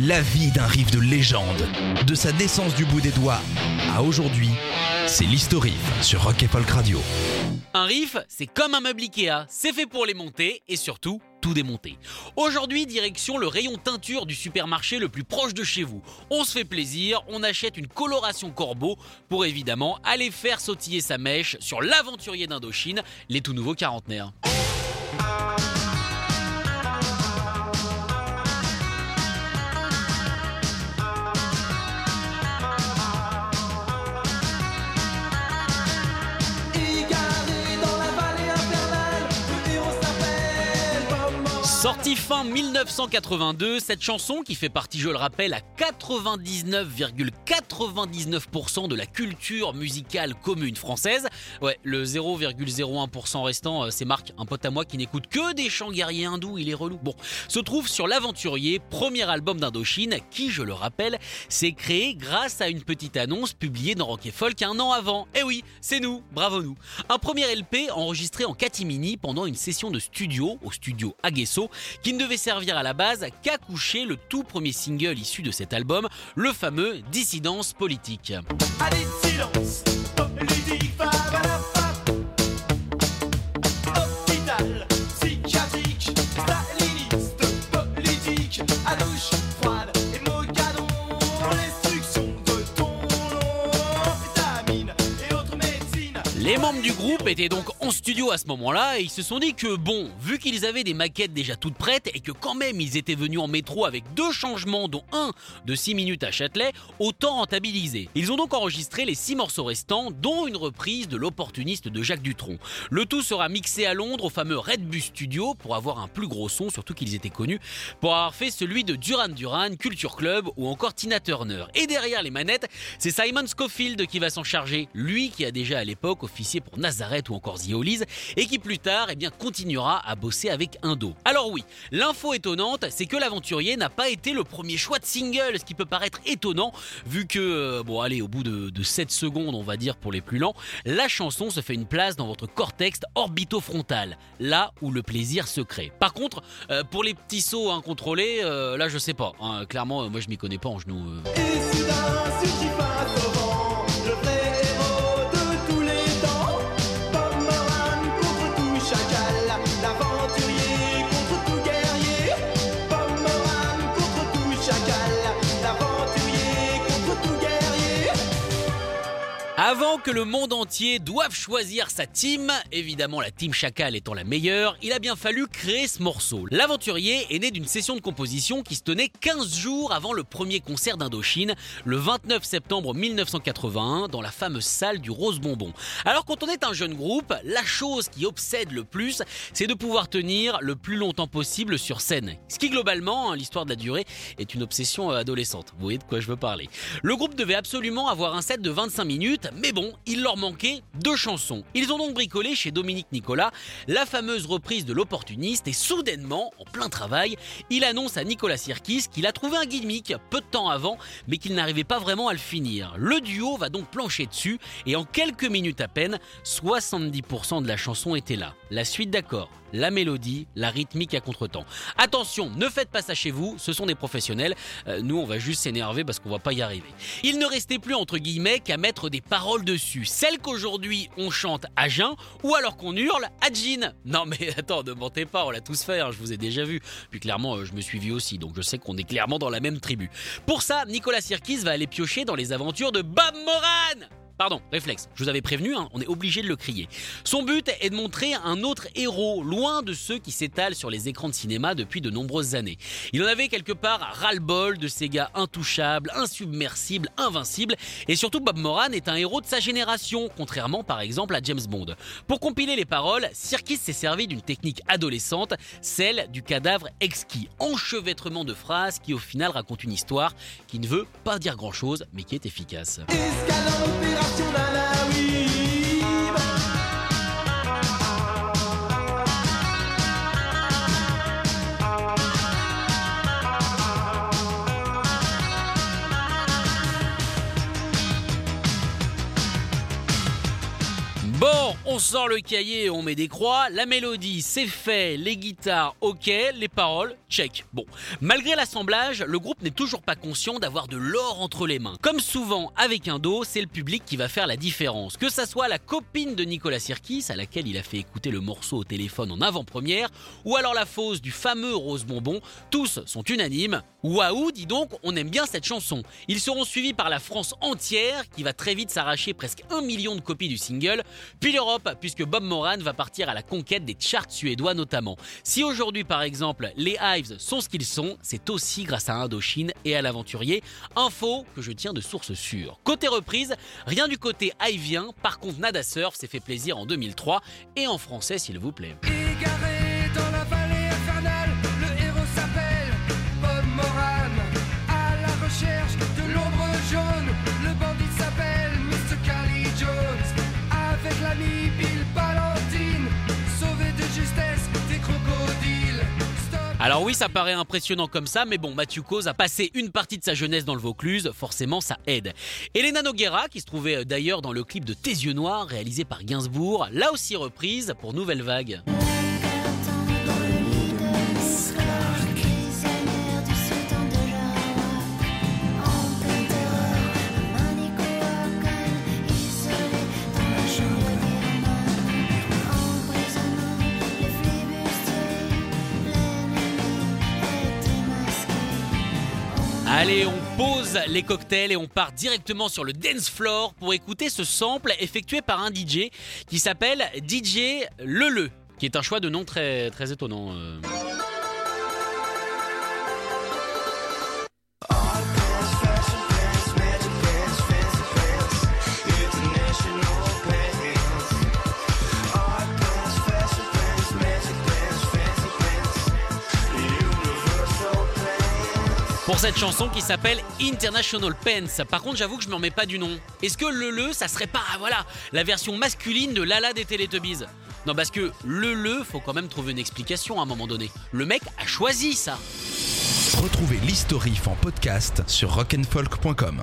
La vie d'un riff de légende, de sa naissance du bout des doigts à aujourd'hui, c'est l'historique sur Rock et Folk Radio. Un riff, c'est comme un meuble Ikea, c'est fait pour les monter et surtout tout démonter. Aujourd'hui, direction le rayon teinture du supermarché le plus proche de chez vous. On se fait plaisir, on achète une coloration corbeau pour évidemment aller faire sautiller sa mèche sur l'aventurier d'Indochine, les tout nouveaux quarantenaires. Sortie fin 1982, cette chanson qui fait partie, je le rappelle, à 99,99% de la culture musicale commune française. Ouais, le 0,01% restant, euh, c'est Marc, un pote à moi qui n'écoute que des chants guerriers hindous, il est relou. Bon, se trouve sur L'Aventurier, premier album d'Indochine, qui, je le rappelle, s'est créé grâce à une petite annonce publiée dans Rock et Folk un an avant. Eh oui, c'est nous, bravo nous. Un premier LP enregistré en catimini pendant une session de studio au studio Aguesso qui ne devait servir à la base qu'à coucher le tout premier single issu de cet album, le fameux Dissidence politique. Politique, Les membres du groupe étaient donc en studio à ce moment-là et ils se sont dit que bon, vu qu'ils avaient des maquettes déjà toutes prêtes et que quand même ils étaient venus en métro avec deux changements dont un de 6 minutes à Châtelet, autant rentabiliser. Ils ont donc enregistré les 6 morceaux restants dont une reprise de l'opportuniste de Jacques Dutronc. Le tout sera mixé à Londres au fameux Red Bus Studio pour avoir un plus gros son, surtout qu'ils étaient connus pour avoir fait celui de Duran Duran, Culture Club ou encore Tina Turner. Et derrière les manettes, c'est Simon Scofield qui va s'en charger, lui qui a déjà à l'époque pour Nazareth ou encore The et qui plus tard eh bien, continuera à bosser avec Indo. Alors oui, l'info étonnante, c'est que l'aventurier n'a pas été le premier choix de single, ce qui peut paraître étonnant vu que, euh, bon allez, au bout de, de 7 secondes on va dire pour les plus lents, la chanson se fait une place dans votre cortex orbitofrontal, là où le plaisir se crée. Par contre, euh, pour les petits sauts incontrôlés, euh, là je sais pas, hein, clairement moi je m'y connais pas en genoux. Que le monde entier doive choisir sa team, évidemment la team Chacal étant la meilleure, il a bien fallu créer ce morceau. L'aventurier est né d'une session de composition qui se tenait 15 jours avant le premier concert d'Indochine, le 29 septembre 1981, dans la fameuse salle du Rose Bonbon. Alors quand on est un jeune groupe, la chose qui obsède le plus, c'est de pouvoir tenir le plus longtemps possible sur scène. Ce qui globalement, hein, l'histoire de la durée, est une obsession euh, adolescente. Vous voyez de quoi je veux parler. Le groupe devait absolument avoir un set de 25 minutes, mais bon, il leur manquait deux chansons. Ils ont donc bricolé chez Dominique Nicolas la fameuse reprise de l'opportuniste et soudainement, en plein travail, il annonce à Nicolas Sirkis qu'il a trouvé un gimmick peu de temps avant, mais qu'il n'arrivait pas vraiment à le finir. Le duo va donc plancher dessus et en quelques minutes à peine, 70% de la chanson était là. La suite d'accords, la mélodie, la rythmique à contretemps. Attention, ne faites pas ça chez vous, ce sont des professionnels. Euh, nous, on va juste s'énerver parce qu'on va pas y arriver. Il ne restait plus entre guillemets qu'à mettre des paroles dessus, celles qu'aujourd'hui on chante à jeun ou alors qu'on hurle à jean. Non mais attends, ne mentez pas, on l'a tous fait, hein, je vous ai déjà vu. Puis clairement, euh, je me suis vu aussi, donc je sais qu'on est clairement dans la même tribu. Pour ça, Nicolas Sirkis va aller piocher dans les aventures de Bob Moran pardon, réflexe. Je vous avais prévenu, hein, on est obligé de le crier. Son but est de montrer un autre héros, loin de ceux qui s'étalent sur les écrans de cinéma depuis de nombreuses années. Il en avait quelque part ras-le-bol de ces gars intouchables, insubmersibles, invincibles, et surtout Bob Moran est un héros de sa génération, contrairement par exemple à James Bond. Pour compiler les paroles, Sirkis s'est servi d'une technique adolescente, celle du cadavre exquis, enchevêtrement de phrases qui au final raconte une histoire qui ne veut pas dire grand-chose, mais qui est efficace. 就难 on sort le cahier on met des croix. La mélodie, c'est fait. Les guitares, ok. Les paroles, check. Bon, malgré l'assemblage, le groupe n'est toujours pas conscient d'avoir de l'or entre les mains. Comme souvent avec un dos, c'est le public qui va faire la différence. Que ça soit la copine de Nicolas Sirkis, à laquelle il a fait écouter le morceau au téléphone en avant-première, ou alors la fausse du fameux Rose Bonbon, tous sont unanimes. Waouh, dis donc, on aime bien cette chanson. Ils seront suivis par la France entière, qui va très vite s'arracher presque un million de copies du single, puis l'Europe, puisque Bob Moran va partir à la conquête des charts suédois notamment. Si aujourd'hui par exemple les Hives sont ce qu'ils sont, c'est aussi grâce à Indochine et à l'aventurier, info que je tiens de source sûre. Côté reprise, rien du côté hivien, par contre Nada Surf s'est fait plaisir en 2003 et en français s'il vous plaît. Oui, ça paraît impressionnant comme ça, mais bon, Mathieu Cause a passé une partie de sa jeunesse dans le Vaucluse, forcément ça aide. Elena Noguera, qui se trouvait euh, d'ailleurs dans le clip de Tes yeux noirs, réalisé par Gainsbourg, là aussi reprise pour Nouvelle Vague. Allez, on pose les cocktails et on part directement sur le dance floor pour écouter ce sample effectué par un DJ qui s'appelle DJ Lele, qui est un choix de nom très, très étonnant. euh. Cette chanson qui s'appelle International Pants. Par contre, j'avoue que je m'en mets pas du nom. Est-ce que le le, ça serait pas, voilà, la version masculine de Lala des Teletubbies? Non, parce que le le, faut quand même trouver une explication à un moment donné. Le mec a choisi ça. Retrouvez l'historif en podcast sur rock'n'folk.com.